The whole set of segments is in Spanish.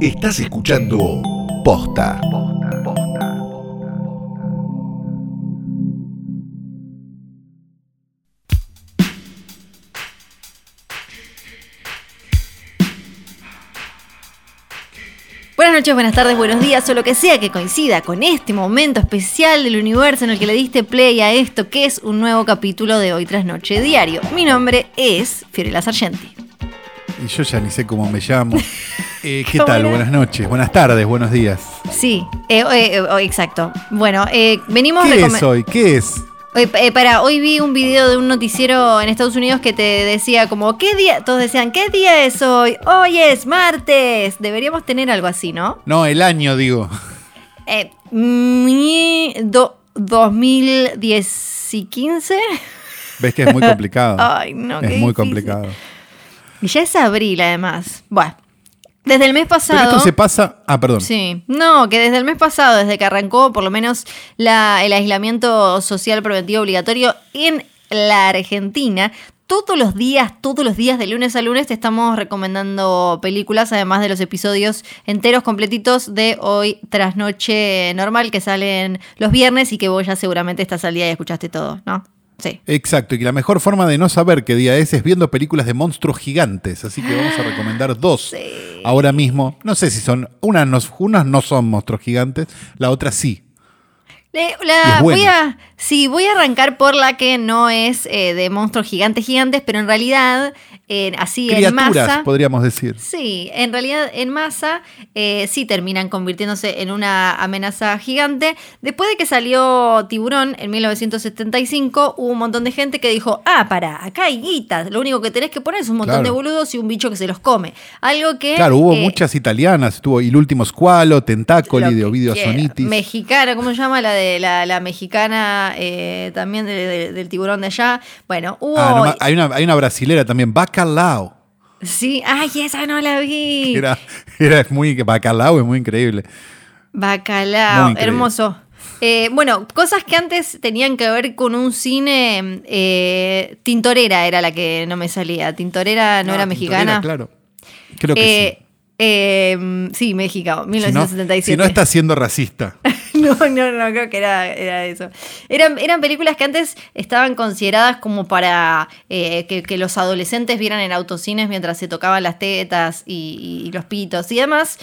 Estás escuchando Posta. Buenas noches, buenas tardes, buenos días o lo que sea que coincida con este momento especial del universo en el que le diste play a esto que es un nuevo capítulo de Hoy tras Noche Diario. Mi nombre es Fiorella Sargenti. Y yo ya ni sé cómo me llamo. Eh, ¿Qué ¿Cómo tal? Buenas noches, buenas tardes, buenos días. Sí, eh, eh, eh, exacto. Bueno, eh, venimos ¿Qué es hoy? ¿Qué es? Para, hoy vi un video de un noticiero en Estados Unidos que te decía como, ¿qué día? Todos decían, ¿qué día es hoy? Hoy es martes. Deberíamos tener algo así, ¿no? No, el año, digo. Eh, mi- do- 2010 y 15. Ves que es muy complicado. Ay, no, es muy difícil. complicado. Y ya es abril, además. Bueno, desde el mes Pero pasado... esto se pasa. Ah, perdón. Sí, no, que desde el mes pasado, desde que arrancó por lo menos la- el aislamiento social preventivo obligatorio en la Argentina, todos los días, todos los días de lunes a lunes te estamos recomendando películas, además de los episodios enteros, completitos de hoy tras noche normal que salen los viernes y que vos ya seguramente estás al día y escuchaste todo, ¿no? Sí. Exacto, y que la mejor forma de no saber qué día es es viendo películas de monstruos gigantes. Así que vamos a recomendar dos ahora mismo. No sé si son. Unas no, unas no son monstruos gigantes, la otra sí. Le- la- voy a, sí, voy a arrancar por la que no es eh, de monstruos gigantes gigantes, pero en realidad, eh, así en masa. podríamos decir. Sí, en realidad en masa eh, sí terminan convirtiéndose en una amenaza gigante. Después de que salió Tiburón en 1975, hubo un montón de gente que dijo, ah, para, acá hay guitas, lo único que tenés que poner es un montón Claro. de boludos y un bicho que se los come. Algo que... Claro, hubo eh, muchas italianas. Estuvo Il último Squalo, Tentacoli, lo de Ovidio. Sonitis. Mexicana, ¿cómo se llama? La de la, la mexicana eh, también de- de- del tiburón de allá. Bueno, hubo. Ah, no, hay, una, hay una brasilera también, Bacalao. sí, ay, esa no la vi. Era, era muy. Bacalao es muy increíble. Muy Bacalao, increíble. hermoso. Eh, bueno, cosas que antes tenían que ver con un cine. eh, Tintorera era la que no me salía. Tintorera no Ah, era mexicana. Claro. Creo que Eh, eh, sí, México, sí. Si no, 1977. si no está siendo racista. No, no, no, creo que era, era eso. Eran, eran películas que antes estaban consideradas como para eh, que, que los adolescentes vieran en autocines mientras se tocaban las tetas y, y los pitos y demás.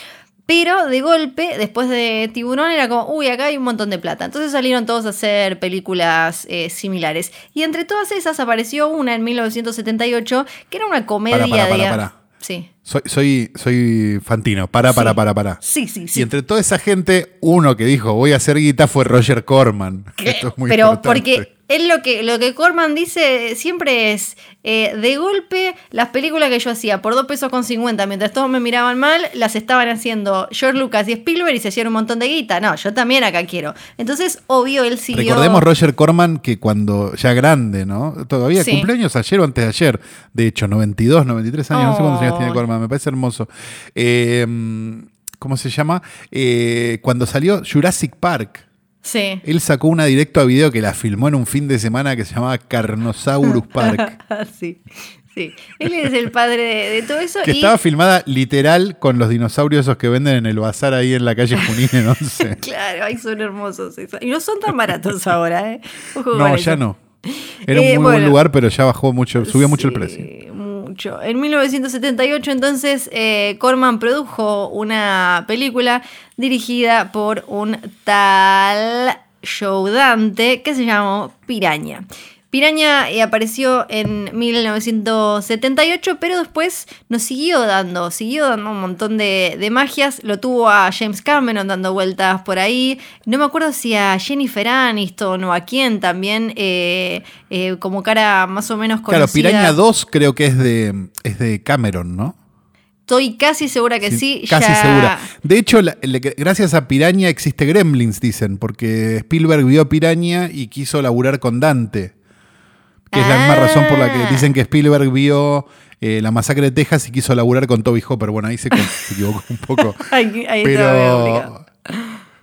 Pero de golpe, después de Tiburón, era como, uy, acá hay un montón de plata. Entonces salieron todos a hacer películas eh, similares. Y entre todas esas apareció una en 1978 que era una comedia Para, para, para, de... Sí. Soy, soy, soy Fantino. Para, para, Sí. para, para. Sí, sí, sí. Y entre toda esa gente, uno que dijo voy a hacer guita fue Roger Corman. Esto es muy Pero importante. porque él lo que, lo que Corman dice siempre es, eh, de golpe, las películas que yo hacía por 2 pesos con 50, mientras todos me miraban mal, las estaban haciendo George Lucas y Spielberg y se hacían un montón de guita. No, yo también acá quiero. Entonces, obvio, él siguió... Recordemos Roger Corman que cuando ya grande, ¿no? Todavía Sí. cumpleaños ayer o antes de ayer. De hecho, 92, 93 años, no sé cuántos años tiene Oh. Me parece hermoso. Eh, ¿Cómo se llama? Eh, cuando salió Jurassic Park. Sí. Él sacó una directo a video que la filmó en un fin de semana que se llamaba Carnosaurus Park. sí, sí. Él es el padre de, de todo eso Que y... estaba filmada literal con los dinosaurios esos que venden en el bazar ahí en la calle Junín en Once. Claro, ay, son hermosos. esos. Y no son tan baratos ahora, ¿eh? Ojo No, eso. ya no. Era un Eh, muy buen lugar, pero ya bajó mucho, subió mucho el precio. En 1978, entonces, eh, Corman produjo una película dirigida por un tal Joe Dante que se llamó Piraña. Piraña eh, apareció en 1978, pero después nos siguió dando, siguió dando un montón de, de magias. Lo tuvo a James Cameron dando vueltas por ahí. No me acuerdo si a Jennifer Aniston o a quién también, eh, eh, como cara más o menos conocida. Claro, Piraña 2 creo que es de, es de Cameron, ¿no? Estoy casi segura que sí. Casi ya- segura. De hecho, la- le- gracias a Piraña existe Gremlins, dicen, porque Spielberg vio Piraña y quiso laburar con Dante. Que es la misma Ah. razón por la que dicen que Spielberg vio eh, la masacre de Texas y quiso laburar con Toby Hopper. Bueno, ahí se, se equivocó un poco. Ahí- ahí pero, obligado.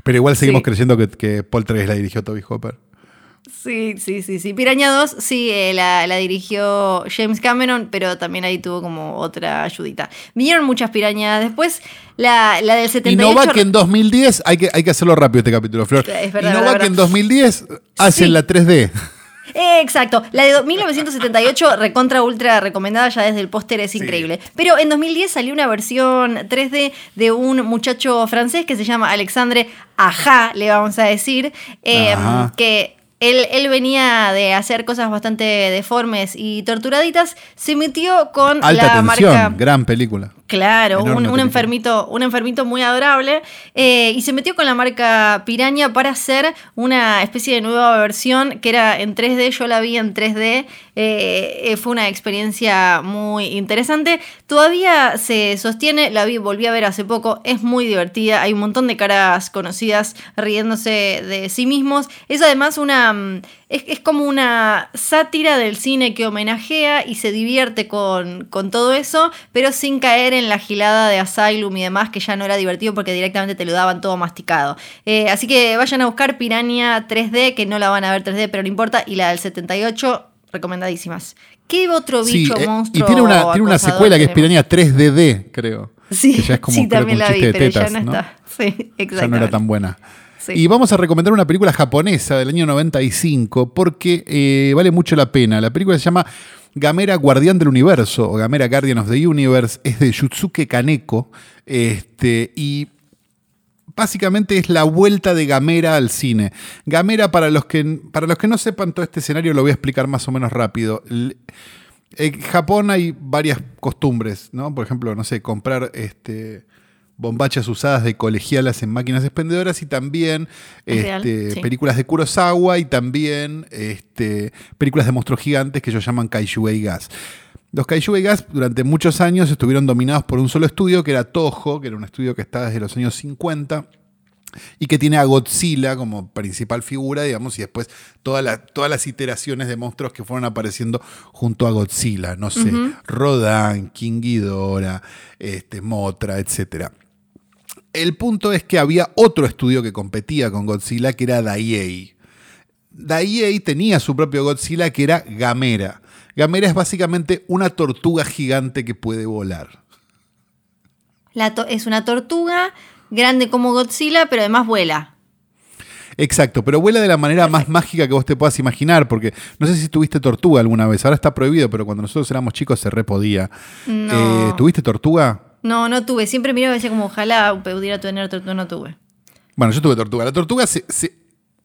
pero igual seguimos Sí. creyendo que, que Paul Treves la dirigió Toby Hopper. Sí, sí, sí, sí. Piraña 2, sí, eh, la, la dirigió James Cameron, pero también ahí tuvo como otra ayudita. Vinieron muchas pirañas. Después, la, la del Y 78... no va que en 2010, hay que, hay que hacerlo rápido este capítulo, Flor. Es verdad, y no verdad, va que en verdad. 2010 hacen Sí. la 3D. Eh, Exacto, la de 1978, recontra ultra recomendada ya desde el póster, es increíble. Pero en 2010 salió una versión 3D de un muchacho francés que se llama Alexandre Aja, le vamos a decir, eh, Ajá. que él, él venía de hacer cosas bastante deformes y torturaditas, se metió con Alta la tensión, marca... gran película. Claro, un, enfermito, un enfermito muy adorable. eh, y se metió con la marca Piraña para hacer una especie de nueva versión que era en 3D. Yo la vi en 3D. eh, eh, fue una experiencia muy interesante. Todavía se sostiene, la vi, volví a ver hace poco. Es muy divertida. Hay un montón de caras conocidas riéndose de sí mismos. Es además una. Es, es como una sátira del cine que homenajea y se divierte con, con todo eso, pero sin caer en la gilada de Asylum y demás, que ya no era divertido porque directamente te lo daban todo masticado. Eh, así que vayan a buscar Piranha 3D, que no la van a ver 3D, pero no importa, y la del 78, recomendadísimas. ¿Qué otro bicho, eh, monstruo? y tiene una, tiene una secuela que es? Piranha 3DD, creo. Sí, que ya es como sí, también la vi, pero tetas, ya no, ¿no? está. Sí, Ya no exactamente. era tan buena. Y vamos a recomendar una película japonesa del año 95 porque eh, vale mucho la pena. La película se llama Gamera Guardián del Universo o Gamera Guardian of the Universe. Es de Yutsuke Kaneko. Este, y básicamente es la vuelta de Gamera al cine. Gamera, para los que, para los que no sepan todo este escenario, lo voy a explicar más o menos rápido. En Japón hay varias costumbres, ¿no? Por ejemplo, no sé, comprar este, bombachas usadas de colegialas en máquinas expendedoras y también Es real, este, sí. películas de Kurosawa y también este, películas de monstruos gigantes que ellos llaman Kaiju Gas. Los Kaiju Gas durante muchos años estuvieron dominados por un solo estudio que era Toho, que era un estudio que está desde los años 50 y que tiene a Godzilla como principal figura, digamos, y después toda la- todas las iteraciones de monstruos que fueron apareciendo junto a Godzilla, no sé, Rodan, King Ghidorah, este, Motra, etc. El punto es que había otro estudio que competía con Godzilla, que era Daiei. Daiei tenía su propio Godzilla, que era Gamera. Gamera es básicamente una tortuga gigante que puede volar. La es una tortuga grande como Godzilla, pero además vuela. Exacto, pero vuela de la manera más mágica que vos te puedas imaginar, porque no sé si tuviste tortuga alguna vez, ahora está prohibido, pero cuando nosotros éramos chicos se repodía. No. Eh, ¿Tuviste tortuga? No, no tuve. Siempre miraba y decía como ojalá pudiera tener tortuga. No tuve. Bueno, yo tuve tortuga. La tortuga se, se,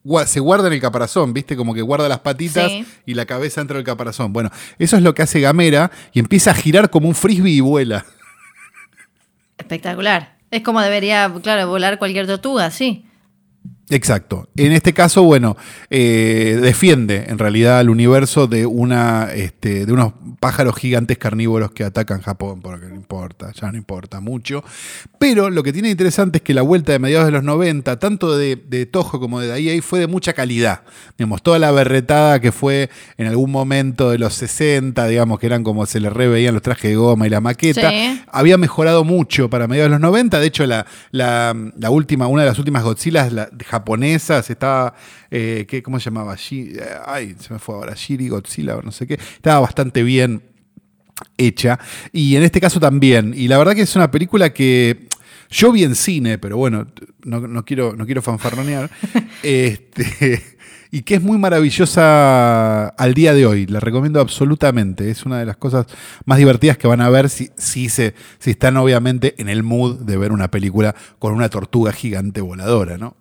gua- se guarda en el caparazón, ¿viste? Como que guarda las patitas Sí. y la cabeza dentro del caparazón. Bueno, eso es lo que hace Gamera y empieza a girar como un frisbee y vuela. Espectacular. Es como debería, claro, volar cualquier tortuga, sí. Exacto. En este caso, bueno, eh, defiende en realidad al universo de una, este, de unos pájaros gigantes carnívoros que atacan Japón, porque no importa, ya no importa mucho. Pero lo que tiene interesante es que la vuelta de mediados de los 90, tanto de, de Toho como de Daiei, fue de mucha calidad. Digamos, toda la berretada que fue en algún momento de los 60, digamos, que eran como se le reveían los trajes de goma y la maqueta, Sí. había mejorado mucho para mediados de los 90. De hecho, la, la, la última, una de las últimas Godzillas la- japonesas estaba, eh, ¿qué, ¿cómo se llamaba? Shi- eh, ay, se me fue ahora, Shiri Godzilla o no sé qué. Estaba bastante bien hecha. Y en este caso también. Y la verdad que es una película que yo vi en cine, pero bueno, no, no quiero, no quiero fanfarronear. este, y que es muy maravillosa al día de hoy. La recomiendo absolutamente. Es una de las cosas más divertidas que van a ver si, si, se, si están obviamente en el mood de ver una película con una tortuga gigante voladora, ¿no?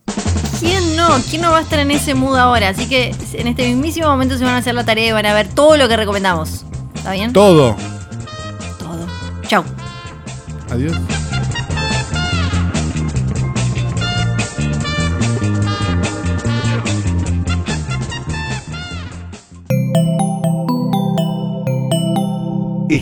¿Quién no? ¿Quién no va a estar en ese mood ahora? Así que en este mismísimo momento se van a hacer la tarea y van a ver todo lo que recomendamos. ¿Está bien? Todo. Todo. Chau. Adiós.